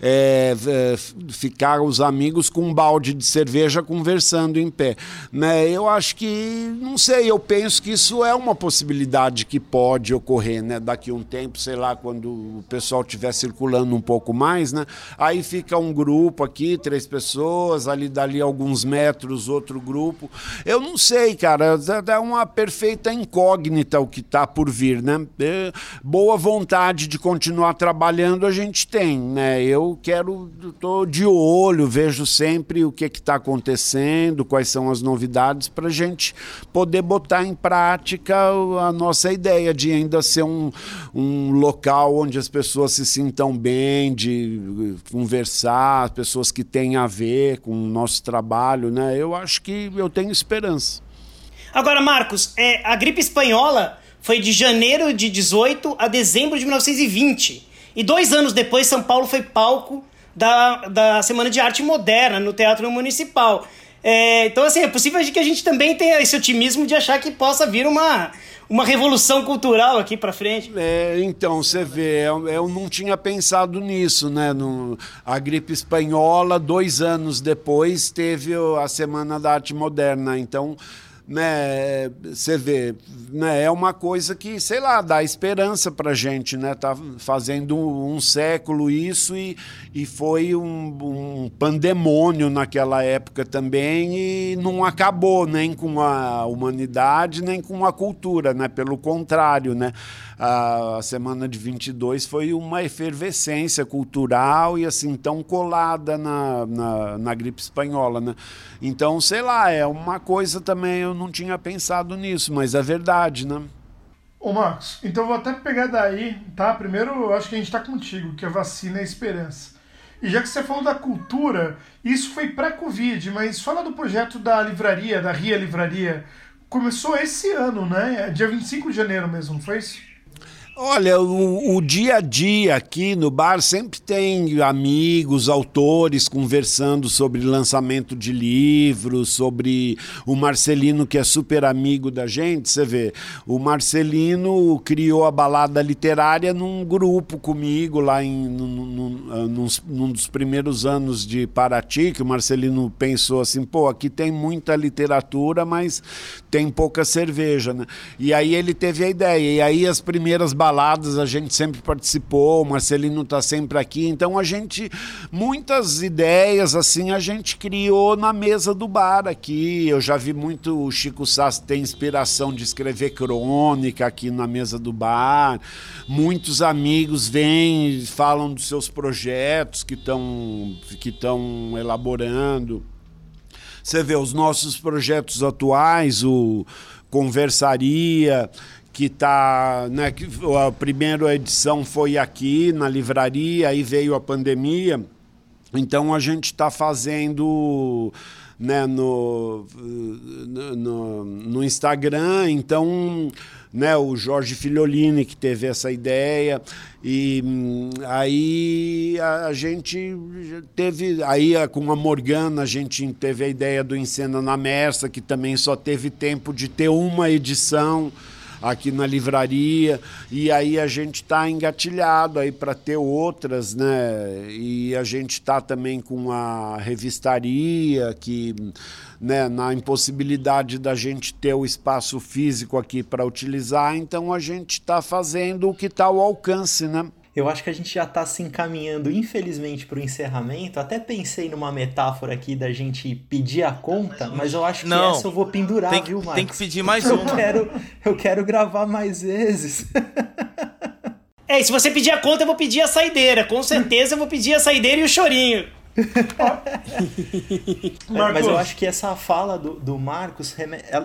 é, é, ficar os amigos com um balde de cerveja conversando em pé. Né? Eu acho que, não sei, eu penso que isso é uma possibilidade que pode ocorrer, né? Daqui a um tempo, sei lá, quando o pessoal estiver circulando um pouco mais, né? Aí fica um grupo aqui, três pessoas, ali dali alguns metros, outro grupo. Eu não sei, cara, é uma perfeita incógnita o que está por vir, né? É, boa vontade de continuar trabalhando a gente tem, né? Eu eu quero, estou de olho, vejo sempre o que está acontecendo, quais são as novidades, para a gente poder botar em prática a nossa ideia de ainda ser um, um local onde as pessoas se sintam bem, de conversar, pessoas que têm a ver com o nosso trabalho, né? Eu acho que eu tenho esperança. Agora, Marcos, é, a gripe espanhola foi de janeiro de 18 a dezembro de 1920. E dois anos depois, São Paulo foi palco da, da Semana de Arte Moderna no Teatro Municipal. É, então, assim, é possível que a gente também tenha esse otimismo de achar que possa vir uma, uma revolução cultural aqui para frente. É, então, você vê, eu, eu, não tinha pensado nisso, né? No, a gripe espanhola, dois anos depois, teve a Semana da Arte Moderna. Então, né, você vê, né, é uma coisa que, sei lá, dá esperança para gente, né? Tá fazendo um, um século isso e, e foi um, um, pandemônio naquela época também e não acabou nem com a humanidade nem com a cultura, né? Pelo contrário, né? A, semana de 22 foi uma efervescência cultural e assim tão colada na, na, na gripe espanhola, né? Então, sei lá, é uma coisa também eu não tinha pensado nisso, mas é verdade, né? Ô Marcos, então vou até pegar daí, tá? Primeiro, eu acho que a gente tá contigo, que a vacina é a esperança. E já que você falou da cultura, isso foi pré-Covid, mas fala do projeto da livraria, da Ria Livraria. Começou esse ano, né? É dia 25 de janeiro mesmo, não foi isso? Olha, o, o, dia a dia aqui no bar sempre tem amigos, autores conversando sobre lançamento de livros, sobre o Marcelino, que é super amigo da gente. Você vê, o Marcelino criou a balada literária num grupo comigo lá em, num, num, num dos primeiros anos de Paraty, que o Marcelino pensou assim: pô, aqui tem muita literatura, mas tem pouca cerveja, né? E aí ele teve a ideia, e aí as primeiras baladas baladas a gente sempre participou, o Marcelino está sempre aqui, então a gente, muitas ideias assim a gente criou na mesa do bar aqui. Eu já vi muito o Chico Sass ter inspiração de escrever crônica aqui na mesa do bar. Muitos amigos vêm e falam dos seus projetos que estão que estão elaborando. Você vê os nossos projetos atuais, o Conversaria, que está. Né, a primeira edição foi aqui na livraria, aí veio a pandemia. Então a gente está fazendo né, no, no, no, Instagram. Então, né, o Jorge Filholini que teve essa ideia. E aí a, a gente teve. Aí com a Morgana a gente teve a ideia do Encena na Mersa, que também só teve tempo de ter uma edição aqui na livraria e aí a gente está engatilhado aí para ter outras, né? E a gente está também com a revistaria que né, na impossibilidade da gente ter o espaço físico aqui para utilizar, então a gente está fazendo o que está ao alcance, né? Eu acho que a gente já está se encaminhando, infelizmente, para o encerramento. Até pensei numa metáfora aqui da gente pedir a conta, mas eu acho que Não, essa eu vou pendurar, tem, viu, Marcos? Tem que pedir mais eu uma. Quero, eu quero gravar mais vezes. <laughs> É, e se você pedir a conta, eu vou pedir a saideira. Com certeza eu vou pedir a saideira e o chorinho. <laughs> mas eu acho que essa fala do, do Marcos,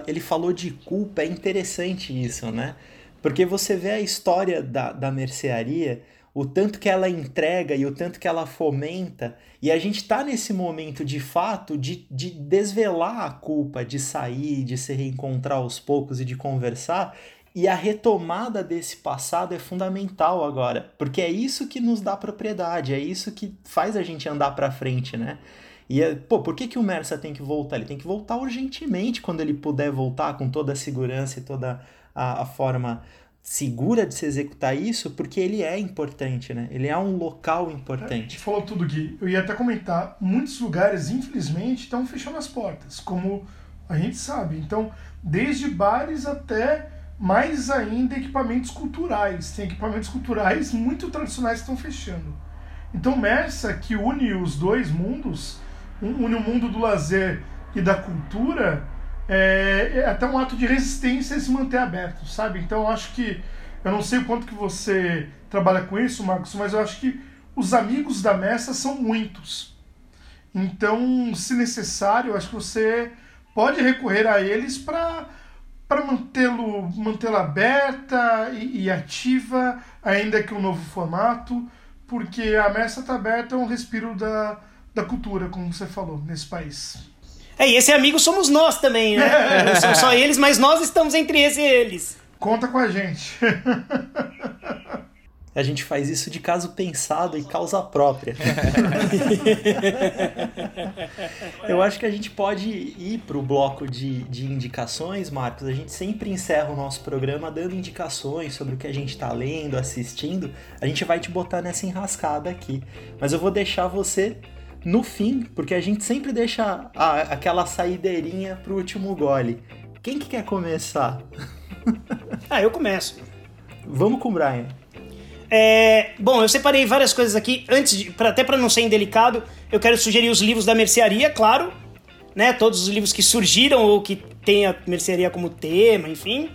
ele falou de culpa, é interessante isso, né? Porque você vê a história da, da mercearia o tanto que ela entrega e o tanto que ela fomenta. E a gente está nesse momento de fato de, de desvelar a culpa, de sair, de se reencontrar aos poucos e de conversar. E a retomada desse passado é fundamental agora, porque é isso que nos dá propriedade, é isso que faz a gente andar para frente, né? E, é, pô, por que, que o Mersa tem que voltar? Ele tem que voltar urgentemente quando ele puder voltar com toda a segurança e toda a, a forma segura de se executar isso porque ele é importante, né? Ele é um local importante. É, falou tudo, Gui. Eu ia até comentar, muitos lugares, infelizmente, estão fechando as portas, como a gente sabe. Então, desde bares até mais ainda equipamentos culturais. Tem equipamentos culturais muito tradicionais que estão fechando. Então, Mersa, que une os dois mundos, une o mundo do lazer e da cultura, é, é até um ato de resistência se manter aberto, sabe? Então eu acho que eu não sei o quanto que você trabalha com isso, Marcos, mas eu acho que os amigos da messa são muitos. Então, se necessário, eu acho que você pode recorrer a eles para para mantê-lo mantê-la aberta e, e, ativa, ainda que um novo formato, porque a messa está aberta é um respiro da, da cultura, como você falou, nesse país. É, e esse amigo somos nós também, né? <laughs> Não são só eles, mas nós estamos entre esse e eles. Conta com a gente. <laughs> A gente faz isso de caso pensado e causa própria. <laughs> Eu acho que a gente pode ir para o bloco de, de indicações, Marcos. A gente sempre encerra o nosso programa dando indicações sobre o que a gente está lendo, assistindo. A gente vai te botar nessa enrascada aqui. Mas eu vou deixar você no fim, porque a gente sempre deixa a, aquela saideirinha pro último gole. Quem que quer começar? ah, eu começo. Vamos com o Brian. É, bom, eu separei várias coisas aqui. Antes, de, pra, até para não ser indelicado, eu quero sugerir os livros da mercearia, claro. Né, todos os livros que surgiram ou que tem a mercearia como tema, enfim.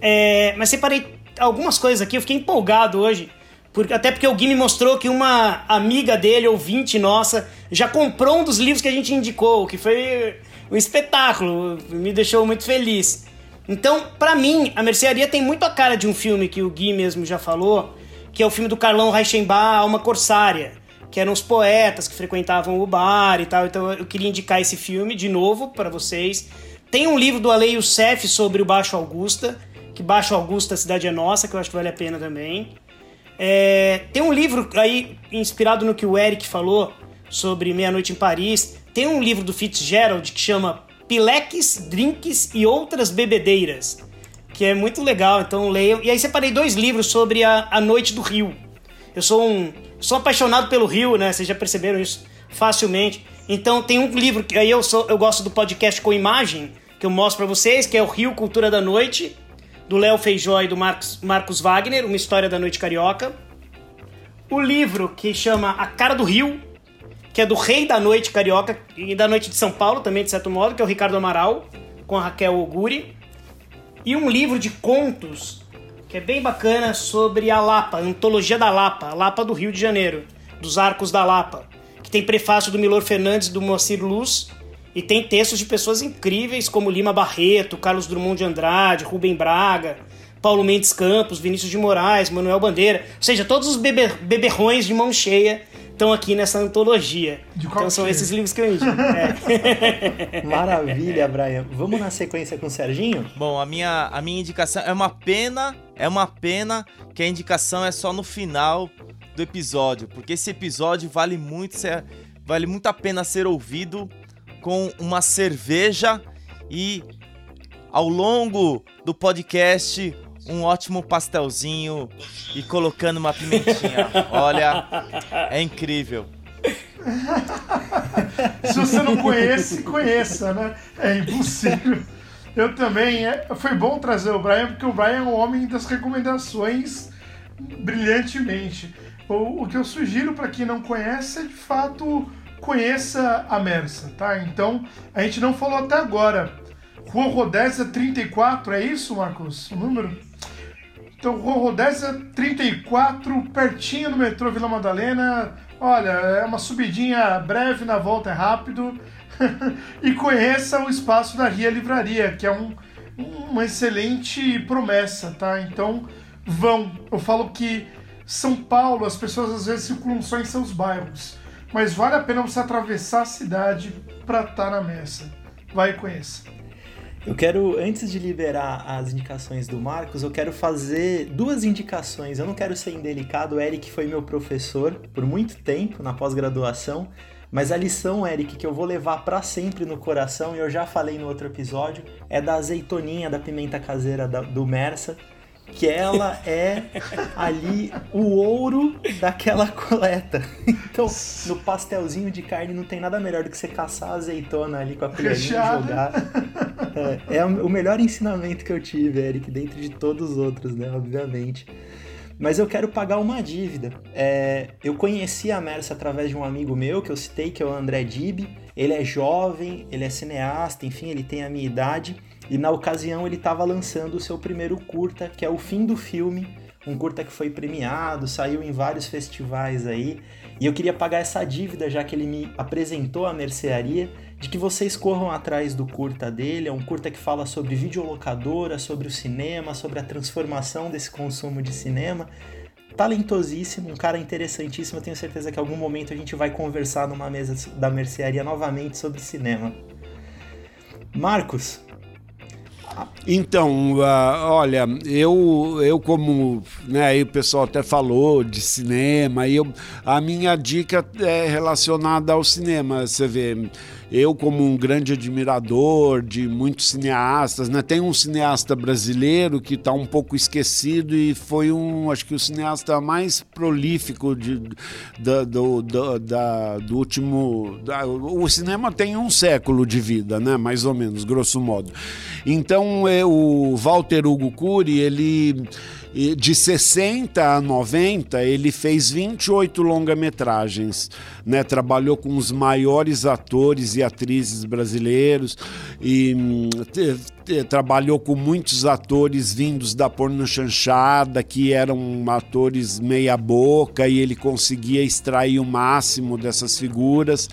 É, mas separei algumas coisas aqui, eu fiquei empolgado hoje. Até porque o Gui me mostrou que uma amiga dele, ouvinte nossa, já comprou um dos livros que a gente indicou, que foi um espetáculo, me deixou muito feliz. Então, para mim, a Mercearia tem muito a cara de um filme que o Gui mesmo já falou, que é o filme do Carlão Reichenbach, Alma Corsária, que eram os poetas que frequentavam o bar e tal. Então eu queria indicar esse filme de novo para vocês. Tem um livro do Ale Youssef sobre o Baixo Augusta, que Baixo Augusta, a cidade é nossa, que eu acho que vale a pena também. É, tem um livro aí inspirado no que o Eric falou sobre Meia Noite em Paris. Tem um livro do Fitzgerald que chama Pileques, Drinks e Outras Bebedeiras, que é muito legal, então leiam. E aí separei dois livros sobre a, a Noite do Rio. Eu sou um sou apaixonado pelo Rio, né? Vocês já perceberam isso facilmente. Então tem um livro que aí eu sou eu gosto do podcast com imagem que eu mostro para vocês, que é o Rio Cultura da Noite, do Léo Feijó e do Marcos, Marcos Wagner, uma história da noite carioca. O livro que chama A Cara do Rio, que é do Rei da Noite Carioca e da Noite de São Paulo também, de certo modo, que é o Ricardo Amaral, com a Raquel Oguri. E um livro de contos que é bem bacana sobre a Lapa, a Antologia da Lapa, a Lapa do Rio de Janeiro, dos Arcos da Lapa, que tem prefácio do Milor Fernandes e do Moacir Luz, e tem textos de pessoas incríveis como Lima Barreto, Carlos Drummond de Andrade, Rubem Braga, Paulo Mendes Campos, Vinícius de Moraes, Manuel Bandeira, ou seja, todos os bebe beberrões de mão cheia estão aqui nessa antologia. então são esses livros que eu indico. <laughs> É. <laughs> Maravilha, Brian. Vamos na sequência com o Serginho? Bom, a minha, a minha indicação é uma pena, é uma pena que a indicação é só no final do episódio, porque esse episódio vale muito ser, vale muito a pena ser ouvido com uma cerveja e ao longo do podcast um ótimo pastelzinho e colocando uma pimentinha. <laughs> Olha, é incrível. <laughs> Se você não conhece, conheça, né? É impossível. Eu também. É, foi bom trazer o Brian, porque o Brian é o homem das recomendações brilhantemente. O, o que eu sugiro para quem não conhece é de fato conheça a Mersa, tá? Então, a gente não falou até agora. Rua Rodésia 34, é isso, Marcos? O número? Então, Rua Rodésia 34, pertinho do metrô Vila Madalena. Olha, é uma subidinha breve, na volta é rápido. <laughs> e conheça o espaço da Ria Livraria, que é um, uma excelente promessa, tá? Então, vão. Eu falo que São Paulo, as pessoas às vezes circulam só em seus bairros, mas vale a pena você atravessar a cidade para estar tá na mesa. Vai e conheça. Eu quero, antes de liberar as indicações do Marcos, eu quero fazer duas indicações. Eu não quero ser indelicado, o Eric foi meu professor por muito tempo na pós-graduação, mas a lição, Eric, que eu vou levar para sempre no coração, e eu já falei no outro episódio, é da azeitoninha da pimenta caseira do Mersa que ela é ali o ouro daquela coleta. <laughs> Então, no pastelzinho de carne não tem nada melhor do que você caçar a azeitona ali com a colherinha e jogar. É, é, o melhor ensinamento que eu tive, Eric, dentro de todos os outros, né? Obviamente. Mas eu quero pagar uma dívida. É, eu conheci a Mersa através de um amigo meu que eu citei, que é o André Dib. Ele é jovem, ele é cineasta, enfim, ele tem a minha idade. E na ocasião ele estava lançando o seu primeiro curta, que é o fim do filme, um curta que foi premiado, saiu em vários festivais aí. E eu queria pagar essa dívida, já que ele me apresentou a mercearia, de que vocês corram atrás do curta dele. É um curta que fala sobre videolocadora, sobre o cinema, sobre a transformação desse consumo de cinema. Talentosíssimo, um cara interessantíssimo. Eu tenho certeza que em algum momento a gente vai conversar numa mesa da mercearia novamente sobre cinema. Marcos, então, uh, olha, eu, eu como, né, aí o pessoal até falou de cinema, eu, a minha dica é relacionada ao cinema, você vê, eu como um grande admirador de muitos cineastas, né? Tem um cineasta brasileiro que está um pouco esquecido e foi um, acho que o cineasta mais prolífico de, da, do, da, da, do último. Da, o cinema tem um século de vida, né? Mais ou menos, grosso modo. Então, é, o Walter Hugo Cury, ele de 60 a 90, ele fez 28 longa-metragens, né? Trabalhou com os maiores atores e atrizes brasileiros e hum, trabalhou com muitos atores vindos da porno chanchada, que eram atores meia boca e ele conseguia extrair o máximo dessas figuras.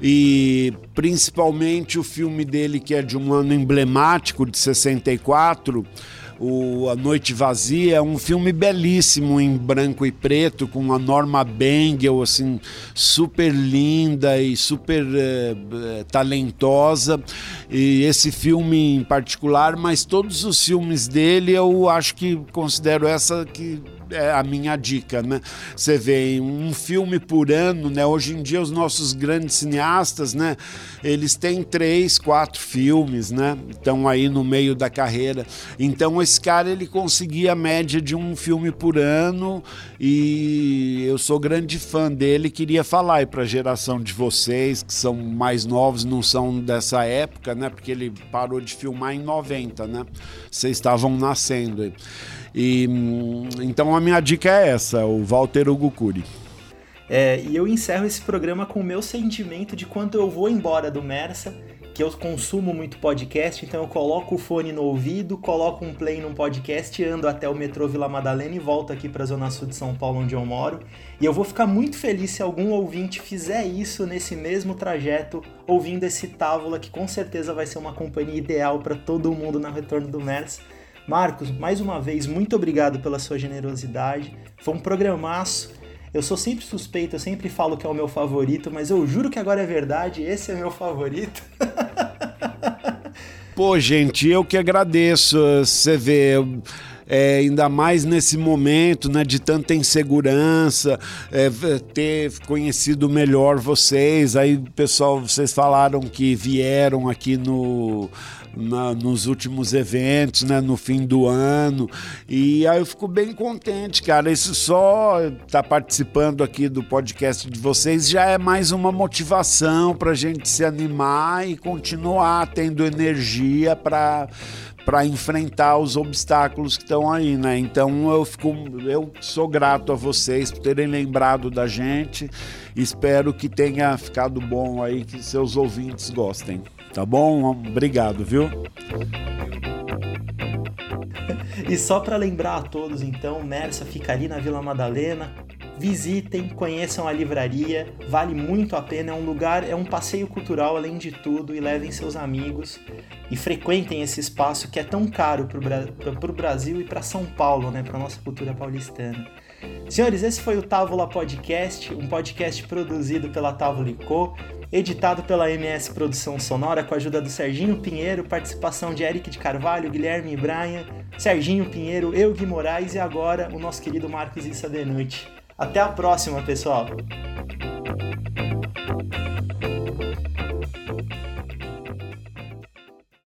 e principalmente o filme dele que é de um ano emblemático de 64 o A Noite Vazia é um filme belíssimo em branco e preto com a Norma Bengel assim super linda e super eh, eh, talentosa. E esse filme em particular mas todos os filmes dele eu acho que considero essa que é a minha dica, né? Você vê um filme por ano, né? Hoje em dia os nossos grandes cineastas, né? Eles têm três, quatro filmes, né? Estão aí no meio da carreira. Então esse cara ele conseguia a média de um filme por ano e eu sou grande fã dele. Queria falar aí para a geração de vocês que são mais novos, não são dessa época, né? Porque ele parou de filmar em 90, né? Vocês estavam nascendo aí. E, então a minha dica é essa, o Walter Hugo Cury. É, e eu encerro esse programa com o meu sentimento de quando eu vou embora do Mersa, que eu consumo muito podcast, então eu coloco o fone no ouvido, coloco um play num podcast, ando até o metrô Vila Madalena e volto aqui para a Zona Sul de São Paulo, onde eu moro. E eu vou ficar muito feliz se algum ouvinte fizer isso nesse mesmo trajeto, ouvindo esse Távola, que com certeza vai ser uma companhia ideal para todo mundo no retorno do Mersa. Marcos, mais uma vez, muito obrigado pela sua generosidade. Foi um programaço. Eu sou sempre suspeito, eu sempre falo que é o meu favorito, mas eu juro que agora é verdade, esse é meu favorito. Pô, gente, eu que agradeço. Você vê. É, ainda mais nesse momento né, de tanta insegurança, é, ter conhecido melhor vocês. Aí, pessoal, vocês falaram que vieram aqui no, na, nos últimos eventos, né, no fim do ano. E aí eu fico bem contente, cara. Isso só tá participando aqui do podcast de vocês já é mais uma motivação para a gente se animar e continuar tendo energia para para enfrentar os obstáculos que estão aí, né? Então eu fico, eu sou grato a vocês por terem lembrado da gente. Espero que tenha ficado bom aí, que seus ouvintes gostem. Tá bom? Obrigado, viu? E só para lembrar a todos, então, Mersa fica ali na Vila Madalena. Visitem, conheçam a livraria, vale muito a pena. É um lugar, é um passeio cultural além de tudo. E levem seus amigos e frequentem esse espaço que é tão caro para o Brasil e para São Paulo, né, para nossa cultura paulistana. Senhores, esse foi o Távola Podcast, um podcast produzido pela Távola Co editado pela MS Produção Sonora com a ajuda do Serginho Pinheiro, participação de Eric de Carvalho, Guilherme Bryan, Serginho Pinheiro, eu Gui Moraes e agora o nosso querido Marcos Issa de Noite. Até a próxima, pessoal!